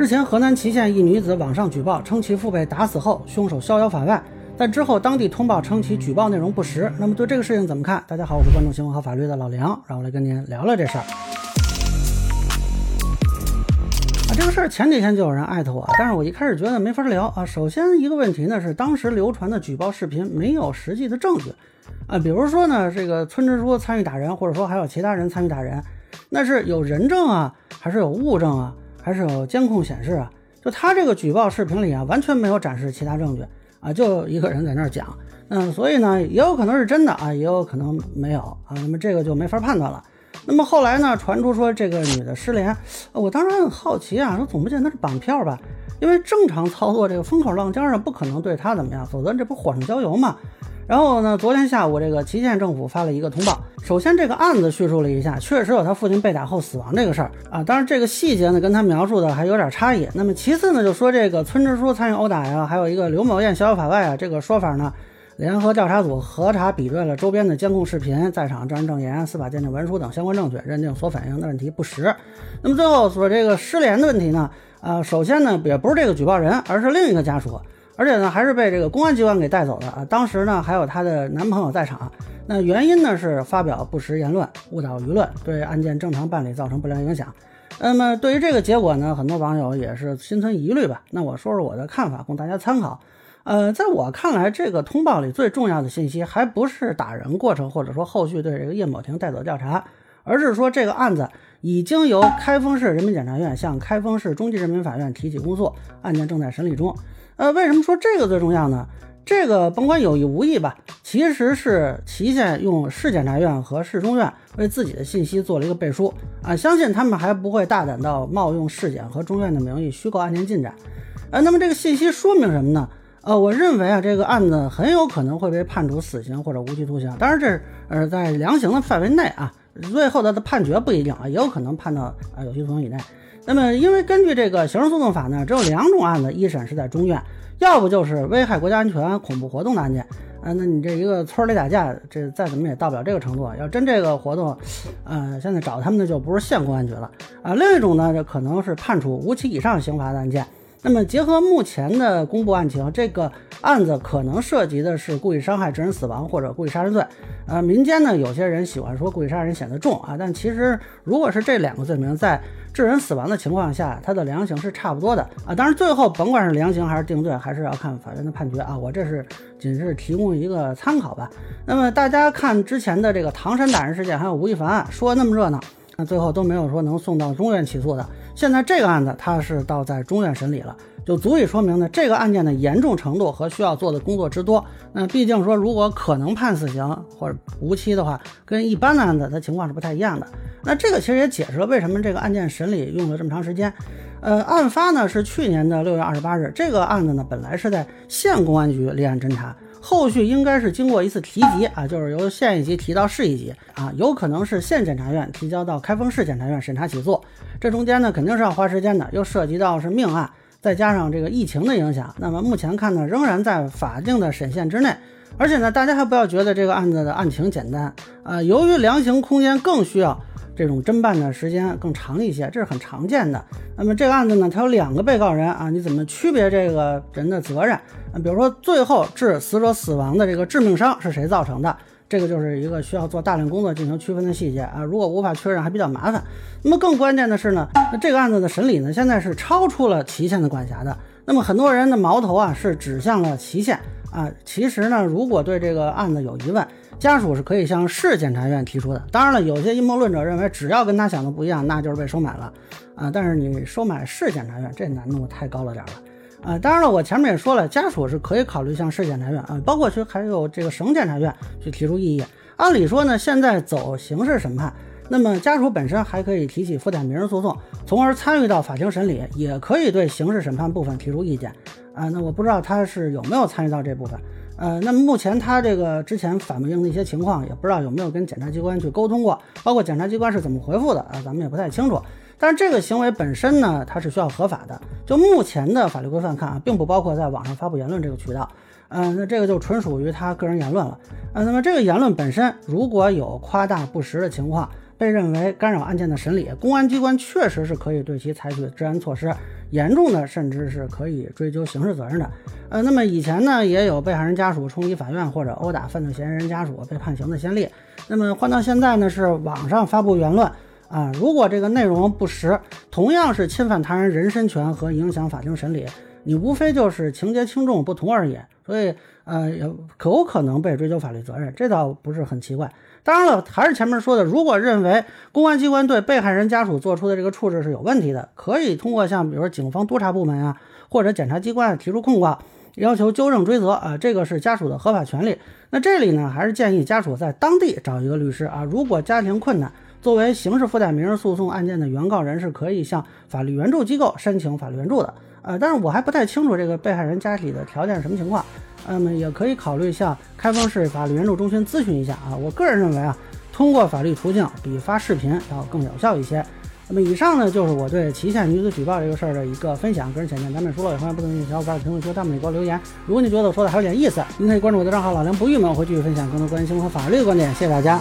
日前，河南淇县一女子网上举报称其父被打死后，凶手逍遥法外，但之后当地通报称其举报内容不实。那么对这个事情怎么看？大家好，我是关注新闻和法律的老梁，让我来跟您聊聊这事儿。啊，这个事儿前几天就有人艾特我，但是我一开始觉得没法聊啊。首先一个问题呢是，当时流传的举报视频没有实际的证据啊，比如说呢，这个村支书参与打人，或者说还有其他人参与打人，那是有人证啊，还是有物证啊？还是有监控显示啊，就他这个举报视频里啊，完全没有展示其他证据啊，就一个人在那儿讲，嗯，所以呢，也有可能是真的啊，也有可能没有啊，那么这个就没法判断了。那么后来呢，传出说这个女的失联，我当时很好奇啊，说总不见得是绑票吧？因为正常操作，这个风口浪尖上不可能对她怎么样，否则这不火上浇油吗？然后呢？昨天下午，这个祁县政府发了一个通报。首先，这个案子叙述了一下，确实有他父亲被打后死亡这个事儿啊。当然，这个细节呢，跟他描述的还有点差异。那么，其次呢，就说这个村支书参与殴打呀，还有一个刘某艳逍遥法外啊，这个说法呢，联合调查组核查比对了周边的监控视频、在场证人证言、司法鉴定文书等相关证据，认定所反映的问题不实。那么，最后说这个失联的问题呢，呃，首先呢，也不是这个举报人，而是另一个家属。而且呢，还是被这个公安机关给带走的啊！当时呢，还有她的男朋友在场。那原因呢是发表不实言论，误导舆论，对案件正常办理造成不良影响。那么对于这个结果呢，很多网友也是心存疑虑吧？那我说说我的看法，供大家参考。呃，在我看来，这个通报里最重要的信息，还不是打人过程，或者说后续对这个叶某婷带走调查，而是说这个案子已经由开封市人民检察院向开封市中级人民法院提起公诉，案件正在审理中。呃，为什么说这个最重要呢？这个甭管有意无意吧，其实是祁县用市检察院和市中院为自己的信息做了一个背书啊，相信他们还不会大胆到冒用市检和中院的名义虚构案件进展。呃，那么这个信息说明什么呢？呃，我认为啊，这个案子很有可能会被判处死刑或者无期徒刑，当然这是呃在量刑的范围内啊，最后的的判决不一定啊，也有可能判到啊有期徒刑以内。那么，因为根据这个刑事诉讼法呢，只有两种案子一审是在中院，要不就是危害国家安全、恐怖活动的案件，啊，那你这一个村里打架，这再怎么也到不了这个程度。要真这个活动，呃，现在找他们的就不是县公安局了啊。另一种呢，就可能是判处无期以上刑罚的案件。那么结合目前的公布案情，这个案子可能涉及的是故意伤害致人死亡或者故意杀人罪。呃，民间呢有些人喜欢说故意杀人显得重啊，但其实如果是这两个罪名在致人死亡的情况下，它的量刑是差不多的啊。当然最后甭管是量刑还是定罪，还是要看法院的判决啊。我这是仅是提供一个参考吧。那么大家看之前的这个唐山打人事件，还有吴亦凡案，说那么热闹。最后都没有说能送到中院起诉的。现在这个案子他是到在中院审理了，就足以说明呢这个案件的严重程度和需要做的工作之多。那毕竟说如果可能判死刑或者无期的话，跟一般的案子它情况是不太一样的。那这个其实也解释了为什么这个案件审理用了这么长时间。呃，案发呢是去年的六月二十八日，这个案子呢本来是在县公安局立案侦查。后续应该是经过一次提级啊，就是由县一级提到市一级啊，有可能是县检察院提交到开封市检察院审查起诉，这中间呢肯定是要花时间的，又涉及到是命案，再加上这个疫情的影响，那么目前看呢仍然在法定的审限之内，而且呢大家还不要觉得这个案子的案情简单啊，由于量刑空间更需要。这种侦办的时间更长一些，这是很常见的。那么这个案子呢，它有两个被告人啊，你怎么区别这个人的责任？啊，比如说最后致死者死亡的这个致命伤是谁造成的？这个就是一个需要做大量工作进行区分的细节啊。如果无法确认，还比较麻烦。那么更关键的是呢，那这个案子的审理呢，现在是超出了祁县的管辖的。那么很多人的矛头啊，是指向了祁县啊。其实呢，如果对这个案子有疑问，家属是可以向市检察院提出的。当然了，有些阴谋论者认为，只要跟他想的不一样，那就是被收买了啊。但是你收买市检察院，这难度太高了点儿了啊。当然了，我前面也说了，家属是可以考虑向市检察院啊，包括去还有这个省检察院去提出异议。按理说呢，现在走刑事审判，那么家属本身还可以提起附带民事诉讼，从而参与到法庭审理，也可以对刑事审判部分提出意见啊。那我不知道他是有没有参与到这部分。呃，那么目前他这个之前反映的一些情况，也不知道有没有跟检察机关去沟通过，包括检察机关是怎么回复的啊，咱们也不太清楚。但是这个行为本身呢，它是需要合法的。就目前的法律规范看啊，并不包括在网上发布言论这个渠道。嗯，那这个就纯属于他个人言论了。呃，那么这个言论本身如果有夸大不实的情况，被认为干扰案件的审理，公安机关确实是可以对其采取治安措施，严重的甚至是可以追究刑事责任的。呃，那么以前呢，也有被害人家属冲击法院或者殴打犯罪嫌疑人家属被判刑的先例。那么换到现在呢，是网上发布言论啊，如果这个内容不实，同样是侵犯他人人身权和影响法庭审理，你无非就是情节轻重不同而已。所以，呃，有有可能被追究法律责任，这倒不是很奇怪。当然了，还是前面说的，如果认为公安机关对被害人家属做出的这个处置是有问题的，可以通过像比如说警方督察部门啊，或者检察机关提出控告，要求纠正追责啊，这个是家属的合法权利。那这里呢，还是建议家属在当地找一个律师啊。如果家庭困难，作为刑事附带民事诉讼案件的原告人是可以向法律援助机构申请法律援助的。呃，但是我还不太清楚这个被害人家里的条件是什么情况。那么也可以考虑向开封市法律援助中心咨询一下啊。我个人认为啊，通过法律途径比发视频要更有效一些。那么以上呢就是我对祁县女子举报这个事儿的一个分享，个人浅见咱们说了，也欢迎不同意见小伙伴在评论区、弹幕里给我留言。如果你觉得我说的还有点意思，您可以关注我的账号老梁不郁闷，我会继续分享更多关于新闻和法律的观点。谢谢大家。